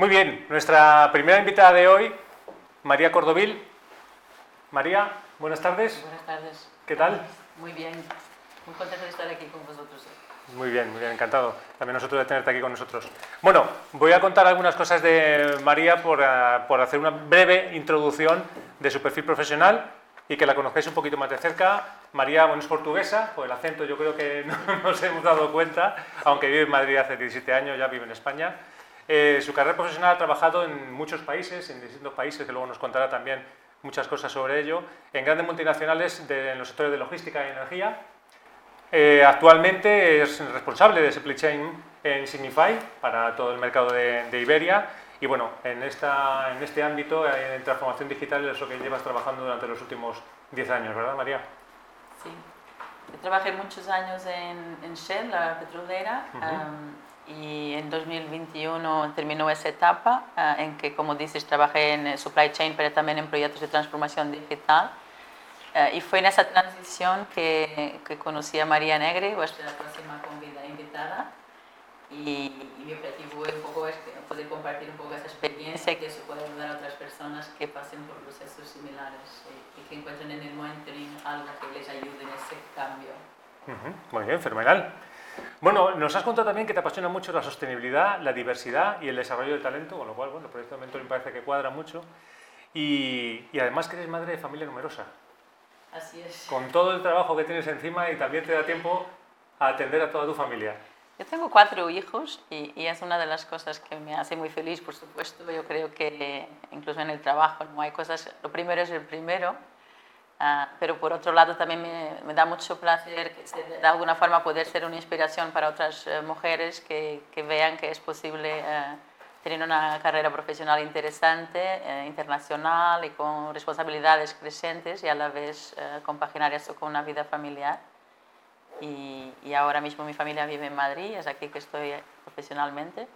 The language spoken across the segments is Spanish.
Muy bien, nuestra primera invitada de hoy, María Cordovil. María, buenas tardes. Buenas tardes. ¿Qué tal? Muy bien, muy contenta de estar aquí con vosotros. Muy bien, muy bien, encantado. También nosotros de tenerte aquí con nosotros. Bueno, voy a contar algunas cosas de María por, eh, por hacer una breve introducción de su perfil profesional y que la conozcáis un poquito más de cerca. María, bueno, es portuguesa, por el acento yo creo que no nos hemos dado cuenta, aunque vive en Madrid hace 17 años, ya vive en España. Eh, su carrera profesional ha trabajado en muchos países, en distintos países, que luego nos contará también muchas cosas sobre ello, en grandes multinacionales de, en los sectores de logística y energía. Eh, actualmente es responsable de supply chain en Signify para todo el mercado de, de Iberia y bueno, en, esta, en este ámbito, en transformación digital, es lo que llevas trabajando durante los últimos 10 años, ¿verdad, María? Sí. Trabajé muchos años en, en Shell, la petrolera, um, y en 2021 terminó esa etapa ah, en que, como dices, trabajé en eh, supply chain, pero también en proyectos de transformación digital. Ah, y fue en esa transición que, que conocí a María Negre, vuestra próxima convida, invitada. Y, y mi objetivo un poco es poder compartir un poco esa experiencia y que eso pueda ayudar a otras personas que pasen por procesos similares eh, y que encuentren en el mentoring algo que les ayude en ese cambio. Ujú, Muy bien, fenomenal. Bueno, nos has contado también que te apasiona mucho la sostenibilidad, la diversidad y el desarrollo del talento, con lo cual, bueno, el proyecto de mentoring parece que cuadra mucho. Y, y además que eres madre de familia numerosa, Así es. con todo el trabajo que tienes encima y también te da tiempo a atender a toda tu familia. Yo tengo cuatro hijos y, y es una de las cosas que me hace muy feliz, por supuesto. Yo creo que incluso en el trabajo no hay cosas, lo primero es el primero, ah, pero por otro lado también me, me da mucho placer que de alguna forma poder ser una inspiración para otras eh, mujeres que, que vean que es posible eh, tener una carrera profesional interesante, eh, internacional y con responsabilidades crecientes y a la vez compaginar eso con una vida familiar. Y, y ahora mismo mi familia vive en Madrid, es aquí que estoy profesionalmente,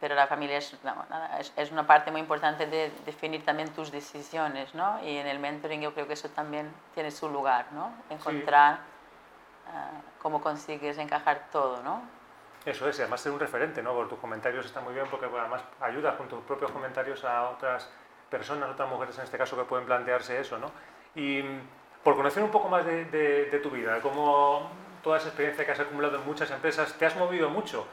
pero la familia es, no, nada, es, es una parte muy importante de definir también tus decisiones, ¿no? Y en el mentoring yo creo que eso también tiene su lugar, ¿no? Encontrar eh, cómo consigues encajar todo, ¿no? Eso es, y además ser un referente, ¿no? Por tus comentarios está muy bien porque además ayudas con tus propios comentarios a otras personas, otras mujeres en este caso que pueden plantearse eso, ¿no? Y mm, por conocer un poco más de, de- de tu vida, cómo toda esa experiencia que has acumulado en muchas empresas, te has movido mucho.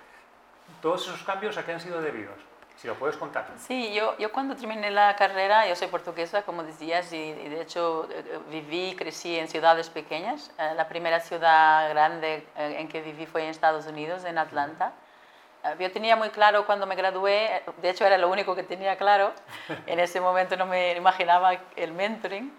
¿Todos esos cambios a qué han sido debidos? Si lo puedes contar. Sí, yo, yo cuando terminé la carrera, yo soy portuguesa, como decías, y, y de hecho eh, eh, viví y crecí en ciudades pequeñas. Eh, la primera ciudad grande eh, en que viví fue en Estados Unidos, en Atlanta. Eh, Yo tenía muy claro cuando me gradué, de hecho era lo único que tenía claro, en ese momento no me imaginaba el mentoring,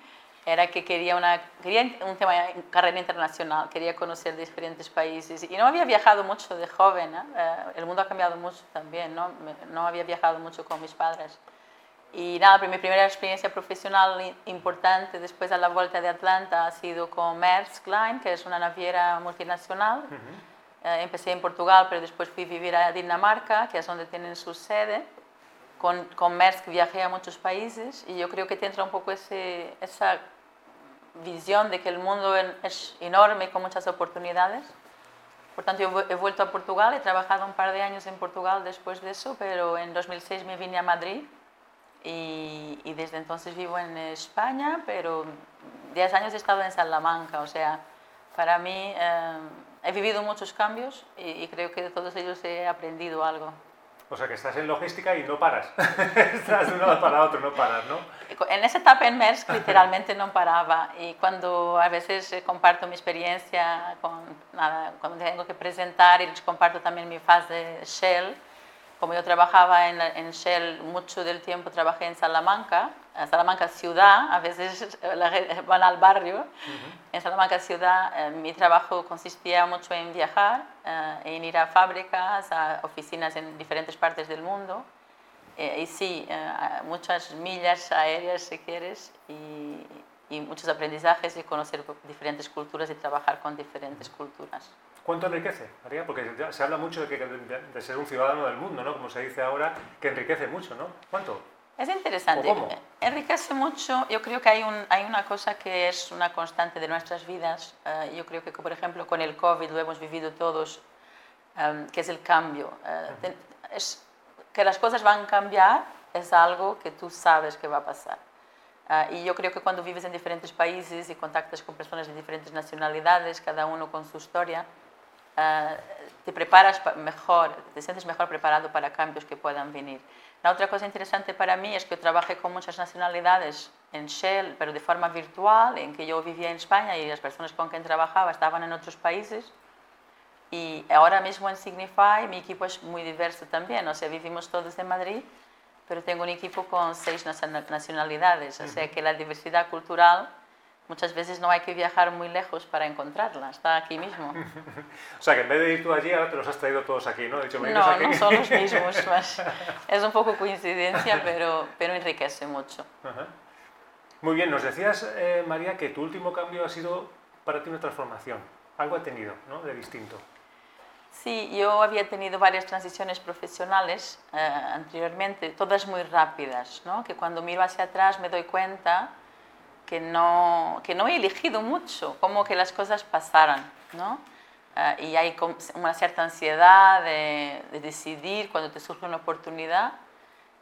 era que quería, una, quería un tema carrera internacional, quería conocer diferentes países y no había viajado mucho de joven, ¿eh? El mundo ha cambiado mucho también, ¿no? No había viajado mucho con mis padres. Y nada, pero mi primera experiencia profesional importante después de la vuelta de Atlanta ha sido con Maersk Line, que es una naviera multinacional. Eh, empecé en Portugal, pero después fui a vivir a Dinamarca, que es donde tienen su sede. Con, con viajé a muchos países y yo creo que te entra un poco ese, esa visión de que el mundo es enorme con muchas oportunidades. Por tanto, yo he vuelto a Portugal, he trabajado un par de años en Portugal después de eso, pero en 2006 me vine a Madrid y, y desde entonces vivo en España, pero 10 años he estado en Salamanca, o sea, para mí eh, he vivido muchos cambios y, y creo que de todos ellos he aprendido algo. O sea que estás en logística y no paras. estás de un lado para otro, no paras, ¿no? En esa etapa en Maersk literalmente no paraba y cuando a veces eh, comparto mi experiencia, con, nada, cuando tengo que presentar y les comparto también mi fase Shell, como yo trabajaba en, en Shell mucho del tiempo, trabajé en Salamanca, en Salamanca ciudad, a veces la van al barrio, en Salamanca ciudad eh, mi trabajo consistía mucho en viajar, eh, en ir a fábricas, a oficinas en diferentes partes del mundo. Eh, y sí, muchas millas aéreas si quieres y, y muchos aprendizajes y conocer diferentes culturas y trabajar con diferentes culturas. ¿Cuánto enriquece, María? Porque se habla mucho de, que, de, de ser un ciudadano del mundo, ¿no? Como se dice ahora, que enriquece mucho, ¿no? ¿Cuánto? Es interesante. ¿O cómo? Enriquece mucho. Yo creo que hay, un, hay una cosa que es una constante de nuestras vidas. eh, yo creo que, por ejemplo, con el COVID lo hemos vivido todos, em, que es el cambio. Eh, te- es- que las cosas van a cambiar es algo que tú sabes que va a pasar. Ah, y yo creo que cuando vives en diferentes países y contactas con personas de diferentes nacionalidades, cada uno con su historia, te preparas mejor, te sientes mejor preparado para cambios que puedan venir. La otra cosa interesante para mí es que yo trabajé con muchas nacionalidades en Shell, pero de forma virtual, en que yo vivía en España y las personas con quien trabajaba estaban en otros países. Y ahora mismo en Signify mi equipo es muy diverso también, o sea, vivimos todos en Madrid pero tengo un equipo con seis nacionalidades, o sea que la diversidad cultural muchas veces no hay que viajar muy lejos para encontrarla, está aquí mismo. o sea que en vez de ir tú allí, ahora te los has traído todos aquí, ¿no? Dicho, no, no son los mismos, es un poco coincidencia, pero, pero enriquece mucho. Muy bien, nos decías, eh, María, que tu último cambio ha sido para ti una transformación, algo ha tenido, ¿no? De distinto. Sí, yo había tenido varias transiciones profesionales eh, anteriormente, todas muy rápidas, ¿no? que cuando miro hacia atrás me doy cuenta que no, que no he elegido mucho, como que las cosas pasaran. ¿no? Eh, y hay una cierta ansiedad de, de, decidir cuando te surge una oportunidad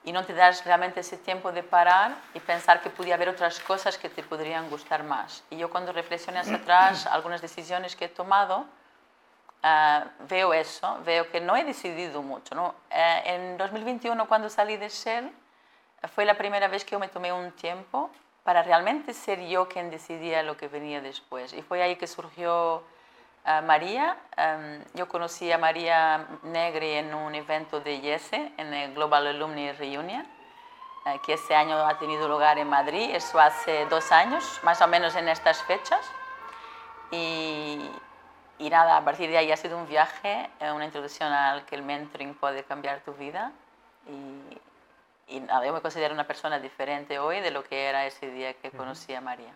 y no te das realmente ese tiempo de parar y pensar que podía haber otras cosas que te podrían gustar más. Y yo cuando reflexiono hacia atrás, algunas decisiones que he tomado, Uh, veo eso, veo que no he decidido mucho. ¿no? Uh, en 2021, cuando salí de Shell, fue la primera vez que yo me tomé un tiempo para realmente ser yo quien decidía lo que venía después. Y fue ahí que surgió uh, María. Um, yo conocí a María Negri en un evento de IESE, en el Global Alumni Reunion, que este año ha tenido lugar en Madrid. Eso hace dos años, más o menos en estas fechas. Y, y nada, a partir de ahí ha sido un viaje, eh, una introducción al que el mentoring puede cambiar tu vida. Y, y yo me considero una persona diferente hoy de lo que era ese día que conocí a María.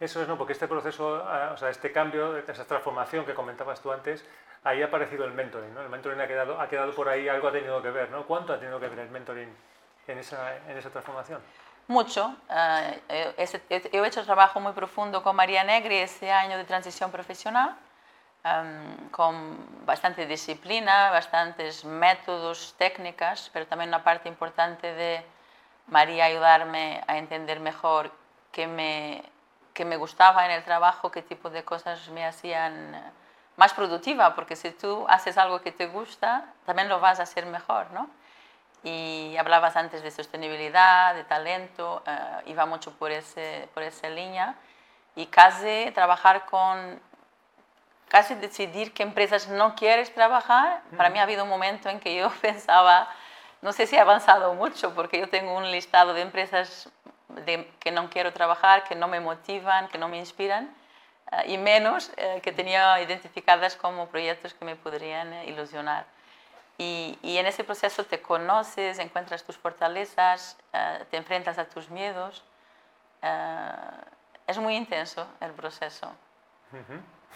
Eso es, ¿no? Porque este proceso, ah, o sea, este cambio, esa transformación que comentabas tú antes, ahí ha aparecido el mentoring, ¿no? El mentoring ha quedado, ha quedado por ahí, algo ha tenido que ver, ¿no? ¿Cuánto ha tenido que ver el mentoring en esa, en esa transformación? Mucho. Uh, he, he hecho trabajo muy profundo con María Negri ese año de transición profesional con bastante disciplina, bastantes métodos, técnicas, pero también una parte importante de María ayudarme a entender mejor qué me, qué me gustaba en el trabajo, qué tipo de cosas me hacían más productiva, porque si tú haces algo que te gusta, también lo vas a hacer mejor, ¿no? Y hablabas antes de sostenibilidad, de talento, eh, iba mucho por, ese, por esa línea y casi trabajar con casi decidir qué empresas no quieres trabajar. Para mí ha habido un momento en que yo pensaba, no sé si he avanzado mucho, porque yo tengo un listado de empresas de, que no quiero trabajar, que no me motivan, que no me inspiran, eh, y menos eh, que tenía identificadas como proyectos que me podrían eh, ilusionar. Y, y, en ese proceso te conoces, encuentras tus fortalezas, te enfrentas a tus miedos. es muy intenso el proceso.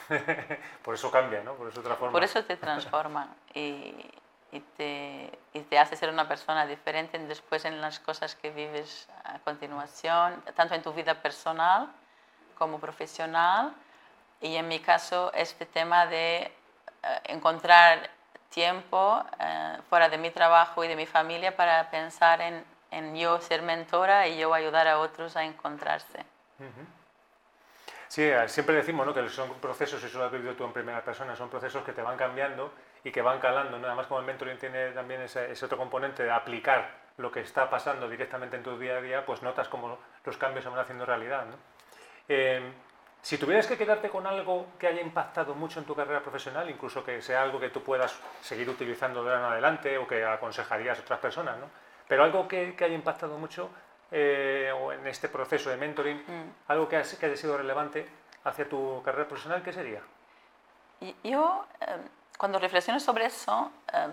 por eso cambia, ¿no? Por eso transforma. Por eso te transforma y, y, te, y, te, hace ser una persona diferente después en las cosas que vives a continuación, tanto en tu vida personal como profesional. Y en mi caso, este tema de eh, encontrar tiempo uh, fuera de mi trabajo y de mi familia para pensar en, en, yo ser mentora y yo ayudar a otros a encontrarse. Sí, eh, siempre decimos ¿no? que son procesos, eso lo has vivido tú en primera persona, son procesos que te van cambiando y que van calando. ¿no? Además, como el mentoring tiene también ese, otro componente de aplicar lo que está pasando directamente en tu día a día, pues notas cómo los cambios se van haciendo realidad. ¿no? Eh, si tuvieras que quedarte con algo que haya impactado mucho en tu carrera profesional, incluso que sea algo que tú puedas seguir utilizando de ahora en adelante o que aconsejarías a otras personas, ¿no? pero algo que, que haya impactado mucho, eh, o en este proceso de mentoring, mm. algo que, que, haya sido relevante hacia tu carrera profesional, ¿qué sería? Yo, em, cuando reflexiono sobre eso, em,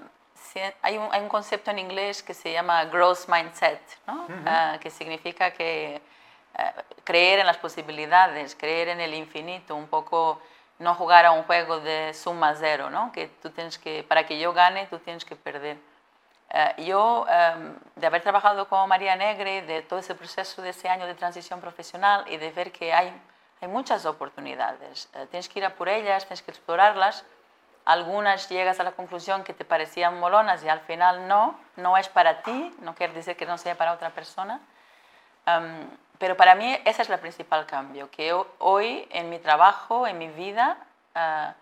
hay, un, hay, un, concepto en inglés que se llama growth mindset, ¿no? Ah, que significa que eh, creer en las posibilidades, creer en el infinito, un poco no jugar a un juego de suma cero, ¿no? que tú tienes que, para que yo gane, tú tienes que perder. Eh, yo, em, de haber trabajado con María Negre, de todo ese proceso de ese año de transición profesional y de ver que hay, hay muchas oportunidades, eh, tienes que ir a por ellas, tienes que explorarlas, algunas llegas a la conclusión que te parecían molonas y al final no, no es para ti, no quiere decir que no sea para otra persona. Am, pero para mí ese es el principal cambio, que ho- hoy en mi trabajo, en mi vida, ah,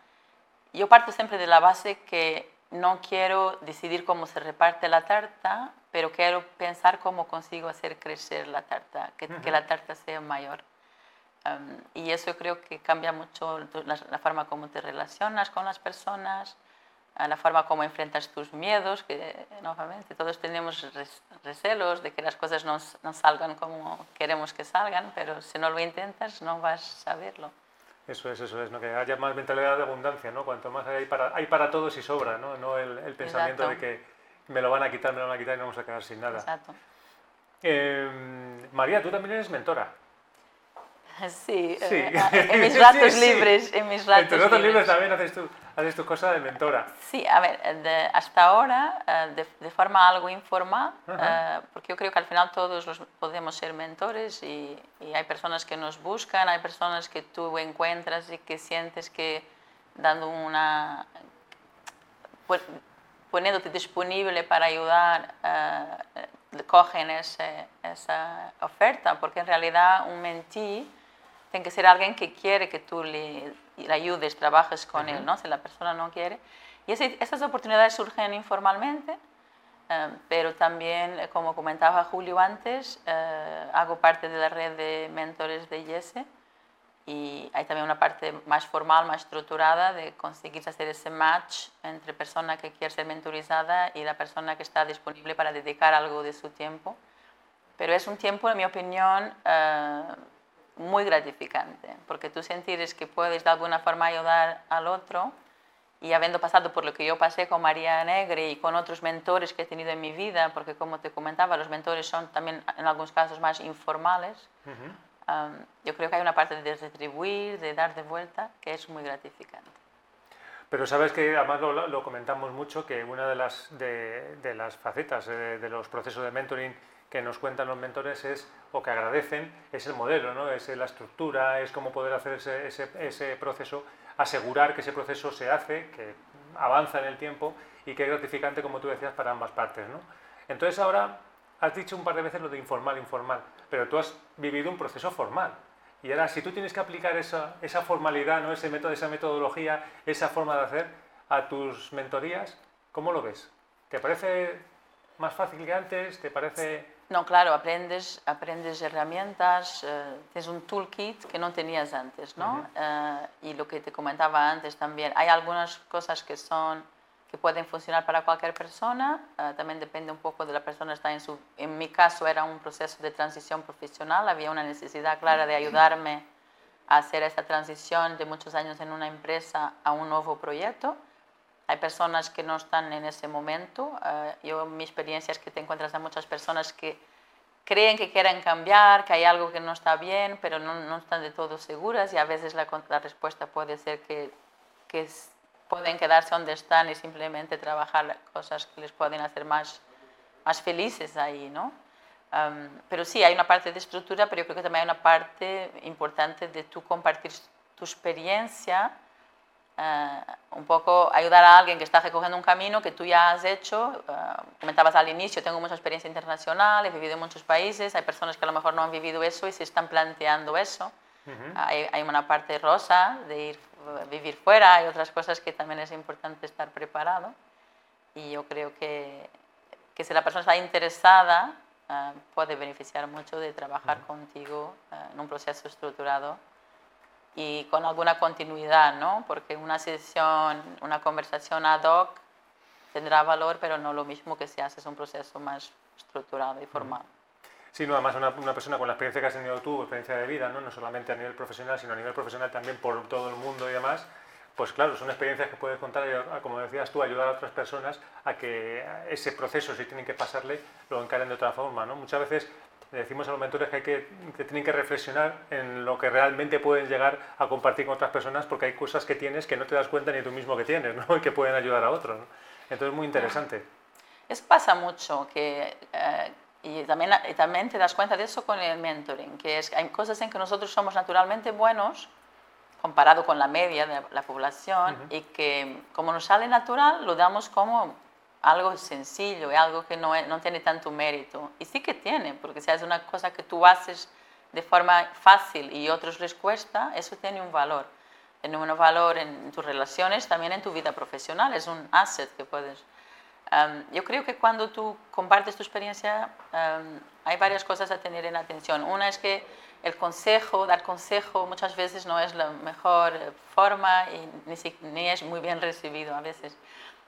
yo parto siempre de la base que no quiero decidir cómo se reparte la tarta, pero quiero pensar cómo consigo hacer crecer la tarta, que, que la tarta sea mayor. Um, y eso creo que cambia mucho la, la forma como te relacionas con las personas, la forma como enfrentas tus miedos, que nuevamente todos tenemos res- recelos de que las cosas no, no salgan como queremos que salgan, pero si no lo intentas no vas a verlo. Eso es, eso es, ¿no? que haya más mentalidad de abundancia, ¿no? Cuanto más hay para, hay para todos y sobra, ¿no? No el, el pensamiento Exacto. de que me lo van a quitar, me lo van a quitar y no vamos a quedar sin nada. Exacto. Eh, María, tú también eres mentora. Sí, Sí. eh, en mis Sí, ratos sí. libres, en mis ratos en tus ratos libres libres. también haces tu, haces tu cosa de mentora. Sí, a ver, eh, de- hasta ahora, eh, de, de forma algo informal, Ajá. eh, porque yo creo que al final todos los podemos ser mentores y, y hay personas que nos buscan, hay personas que tú encuentras y que sientes que dando una... pon- poniéndote disponible para ayudar, eh, eh, cogen ese- esa oferta, porque en realidad un mentí tiene que ser alguien que quiere que tú le, le ayudes, trabajes con él, ¿no? Si la persona no quiere. Y ese- esas oportunidades surgen informalmente, eh, pero también, eh, como comentaba Julio antes, eh, hago parte de la red de mentores de IESE y hay también una parte más formal, más estructurada de conseguir hacer ese match entre persona que quiere ser mentorizada y la persona que está disponible para dedicar algo de su tiempo. Pero es un tiempo, en mi opinión, eh, muy gratificante, porque tú sentires que puedes de alguna forma ayudar al otro y habiendo pasado por lo que yo pasé con María Negre y con otros mentores que he tenido en mi vida, porque como te comentaba, los mentores son también en algunos casos más informales, um, yo creo que hay una parte de retribuir, de dar de vuelta, que es muy gratificante. Pero sabes que además lo, lo comentamos mucho, que una de las, de, de las facetas eh, de los procesos de mentoring que nos cuentan los mentores es, o que agradecen, es el modelo, ¿no? es la estructura, es cómo poder hacer ese, ese, ese proceso, asegurar que ese proceso se hace, que avanza en el tiempo y que es gratificante, como tú decías, para ambas partes. ¿no? Entonces ahora has dicho un par de veces lo de informal, informal, pero tú has vivido un proceso formal. Y ahora, si tú tienes que aplicar esa, esa formalidad, ¿no? ese método, esa metodología, esa forma de hacer a tus mentorías, ¿cómo lo ves? ¿Te parece más fácil que antes? ¿Te parece...? No, claro, aprendes, aprendes herramientas, eh, tienes un toolkit que no tenías antes, ¿no? Eh, y lo que te comentaba antes también, hay algunas cosas que son que pueden funcionar para cualquier persona, eh, también depende un poco de la persona está en su en mi caso era un proceso de transición profesional, había una necesidad clara de ayudarme a hacer esta transición de muchos años en una empresa a un nuevo proyecto. Hay personas que no están en ese momento. eh, yo, mi experiencia es que te encuentras a muchas personas que creen que quieren cambiar, que hay algo que no está bien, pero no, no están de todo seguras y a veces la, la respuesta puede ser que, que es- pueden quedarse donde están y simplemente trabajar cosas que les pueden hacer más, más felices ahí, ¿no? Am, pero sí, hay una parte de estructura, pero yo creo que también hay una parte importante de tú compartir tu experiencia eh, un poco ayudar a alguien que está recogiendo un camino que tú ya has hecho. eh, comentabas al inicio, tengo mucha experiencia internacional, he vivido en muchos países, hay personas que a lo mejor no han vivido eso y se están planteando eso. hay, hay una parte rosa de ir eh, vivir fuera, hay otras cosas que también es importante estar preparado. Y yo creo que, que si la persona está interesada, eh, puede beneficiar mucho de trabajar contigo eh, en un proceso estructurado y con alguna continuidad, ¿no? Porque una sesión, una conversación ad hoc tendrá valor, pero no lo mismo que si haces un proceso más estructurado y formal. Sí, no, además una, una persona con la experiencia que has tenido tú, experiencia de vida, ¿no? no solamente a nivel profesional, sino a nivel profesional también por todo el mundo y demás, pues claro, son experiencias que puedes contar y, a- como decías tú, ayudar a otras personas a que ese proceso, si tienen que pasarle, lo encaren de otra forma. ¿no? Muchas veces le decimos a los mentores que, hay que, que tienen que reflexionar en lo que realmente pueden llegar a compartir con otras personas, porque hay cosas que tienes que no te das cuenta ni tú mismo que tienes, ¿no? y que pueden ayudar a otros. ¿no? Entonces, muy interesante. Eso pasa mucho, que, eh, y, también, y también te das cuenta de eso con el mentoring, que es, hay cosas en que nosotros somos naturalmente buenos, comparado con la media de la población y que como nos sale natural lo damos como algo sencillo algo que no, no tiene tanto mérito. Y sí que tiene, porque si es una cosa que tú haces de forma fácil y otros les cuesta, eso tiene un valor. Tiene un valor en tus relaciones, también en tu vida profesional, es un asset que puedes... yo creo que cuando tú compartes tu experiencia hay varias cosas a tener en atención. Una es que el consejo, dar consejo muchas veces no es la mejor eh, forma y ni es muy bien recibido a veces.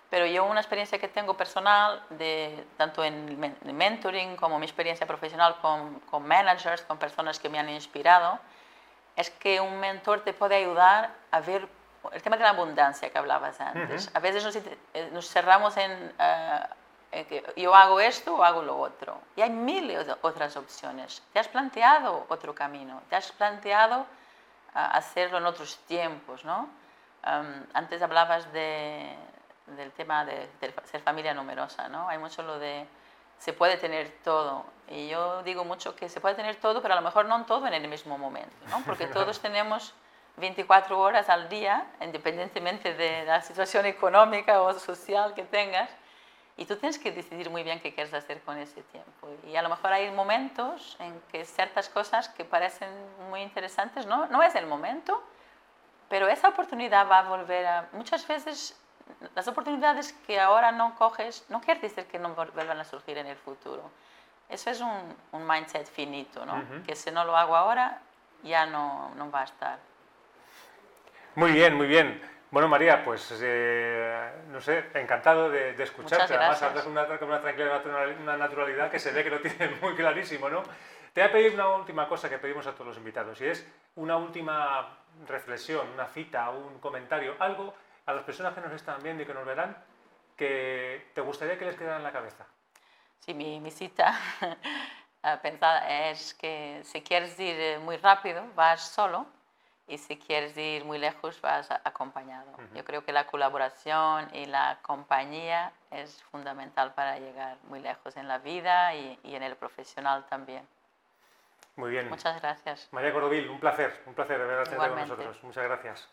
Pero yo una experiencia que tengo personal, de, tanto en mentoring como mi experiencia profesional con, con managers, con personas que me han inspirado, es que un mentor te puede ayudar a ver el tema de la abundancia que hablabas antes. A veces nos, eh, nos cerramos en, eh, en, que yo hago esto o hago lo otro. Y hay miles de otras opciones. ¿Te has planteado otro camino? ¿Te has planteado uh, hacerlo en otros tiempos? ¿no? Um, antes hablabas de, del tema de, ser familia numerosa, ¿no? Hay mucho lo de se puede tener todo. Y yo digo mucho que se puede tener todo, pero a lo mejor no todo en el mismo momento, ¿no? Porque todos tenemos 24 horas al día, independientemente de la situación económica o social que tengas, y tú tienes que decidir muy bien qué quieres hacer con ese tiempo. Y a lo mejor hay momentos en que ciertas cosas que parecen muy interesantes, no, no es el momento, pero esa oportunidad va a volver a... Muchas veces las oportunidades que ahora no coges no quiere decir que no vuelvan a surgir en el futuro. Eso es un, un mindset finito, ¿no? Que si no lo hago ahora, ya no, no, va a estar. Muy bien, muy bien. Bueno, María, pues eh, no sé, encantado de, de escucharte. Además, hablas con una, una tranquilidad, una naturalidad que se ve que lo tienes muy clarísimo, ¿no? Te voy a pedir una última cosa que pedimos a todos los invitados y es una última reflexión, una cita, un comentario, algo a las personas que nos están viendo y que nos verán, que te gustaría que les quedara en la cabeza? Sí, mi, mi cita pensada es que si quieres ir eh, muy rápido, vas solo y si quieres ir muy lejos, vas acompañado. Yo creo que la colaboración y la compañía es fundamental para llegar muy lejos en la vida y, y en el profesional también. Muy bien. Muchas gracias. María Cordovil, un placer, un placer de verdad con nosotros. Muchas gracias.